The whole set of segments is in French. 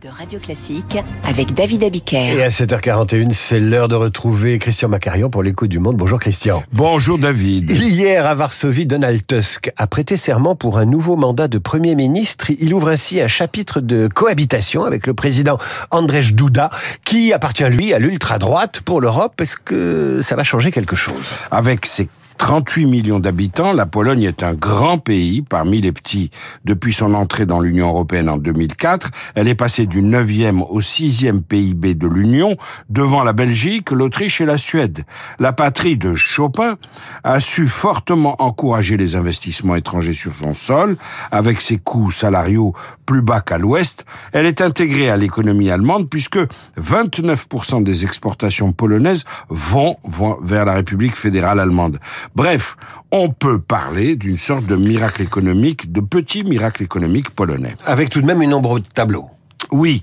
de Radio Classique avec David Abiker. Et à 7h41, c'est l'heure de retrouver Christian Macarion pour l'écho du monde. Bonjour Christian. Bonjour David. Hier à Varsovie, Donald Tusk a prêté serment pour un nouveau mandat de Premier ministre. Il ouvre ainsi un chapitre de cohabitation avec le président Andrzej Duda, qui appartient lui à l'ultra-droite pour l'Europe. Est-ce que ça va changer quelque chose? Avec ses 38 millions d'habitants, la Pologne est un grand pays parmi les petits. Depuis son entrée dans l'Union européenne en 2004, elle est passée du 9e au 6e PIB de l'Union, devant la Belgique, l'Autriche et la Suède. La patrie de Chopin a su fortement encourager les investissements étrangers sur son sol, avec ses coûts salariaux plus bas qu'à l'ouest. Elle est intégrée à l'économie allemande puisque 29% des exportations polonaises vont, vers la République fédérale allemande. Bref, on peut parler d'une sorte de miracle économique, de petit miracle économique polonais. Avec tout de même une ombre de tableau. Oui,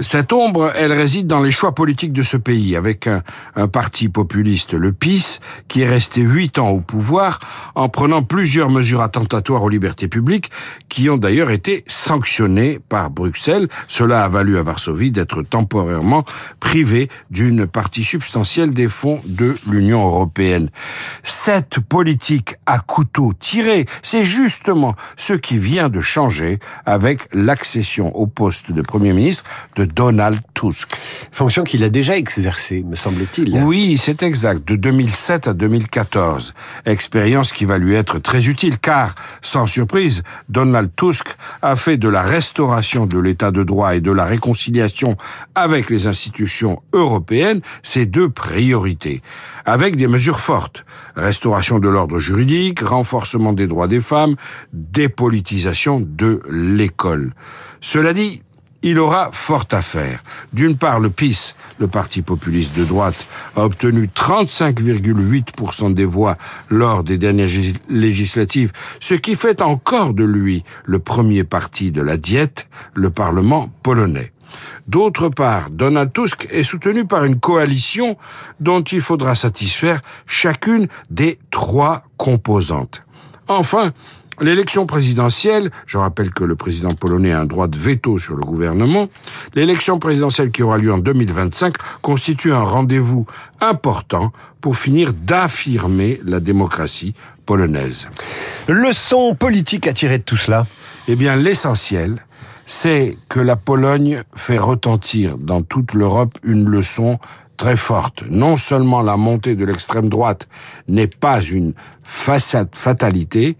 cette ombre, elle réside dans les choix politiques de ce pays, avec un, un, parti populiste, le PIS, qui est resté huit ans au pouvoir en prenant plusieurs mesures attentatoires aux libertés publiques, qui ont d'ailleurs été sanctionnées par Bruxelles. Cela a valu à Varsovie d'être temporairement privé d'une partie substantielle des fonds de l'Union européenne. Cette politique à couteau tiré, c'est justement ce qui vient de changer avec l'accession au poste de Premier ministre de Donald Fonction qu'il a déjà exercée, me semble-t-il. Oui, c'est exact, de 2007 à 2014. Expérience qui va lui être très utile, car, sans surprise, Donald Tusk a fait de la restauration de l'état de droit et de la réconciliation avec les institutions européennes ses deux priorités, avec des mesures fortes. Restauration de l'ordre juridique, renforcement des droits des femmes, dépolitisation de l'école. Cela dit, il aura fort à faire. D'une part, le PIS, le parti populiste de droite, a obtenu 35,8% des voix lors des dernières législatives, ce qui fait encore de lui le premier parti de la diète, le Parlement polonais. D'autre part, Donald Tusk est soutenu par une coalition dont il faudra satisfaire chacune des trois composantes. Enfin, L'élection présidentielle, je rappelle que le président polonais a un droit de veto sur le gouvernement, l'élection présidentielle qui aura lieu en 2025 constitue un rendez-vous important pour finir d'affirmer la démocratie polonaise. Leçon politique à tirer de tout cela? Eh bien, l'essentiel, c'est que la Pologne fait retentir dans toute l'Europe une leçon très forte. Non seulement la montée de l'extrême droite n'est pas une fatalité,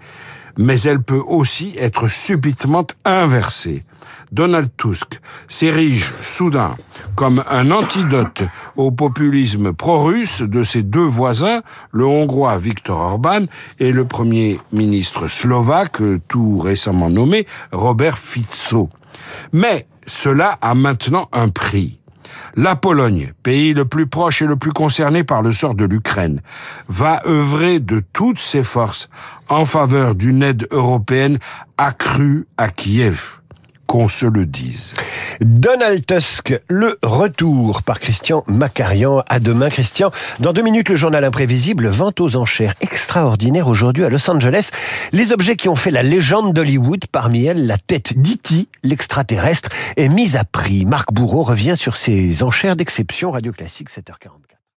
mais elle peut aussi être subitement inversée. Donald Tusk s'érige soudain comme un antidote au populisme pro-russe de ses deux voisins, le hongrois Viktor Orban et le premier ministre slovaque, tout récemment nommé, Robert Fico. Mais cela a maintenant un prix. La Pologne, pays le plus proche et le plus concerné par le sort de l'Ukraine, va œuvrer de toutes ses forces en faveur d'une aide européenne accrue à Kiev qu'on se le dise. Donald Tusk, le retour par Christian Macarian. À demain, Christian. Dans deux minutes, le journal imprévisible, vente aux enchères extraordinaire aujourd'hui à Los Angeles. Les objets qui ont fait la légende d'Hollywood, parmi elles la tête d'E.T., l'extraterrestre, est mise à prix. Marc Bourreau revient sur ces enchères d'exception. Radio Classique, 7h40.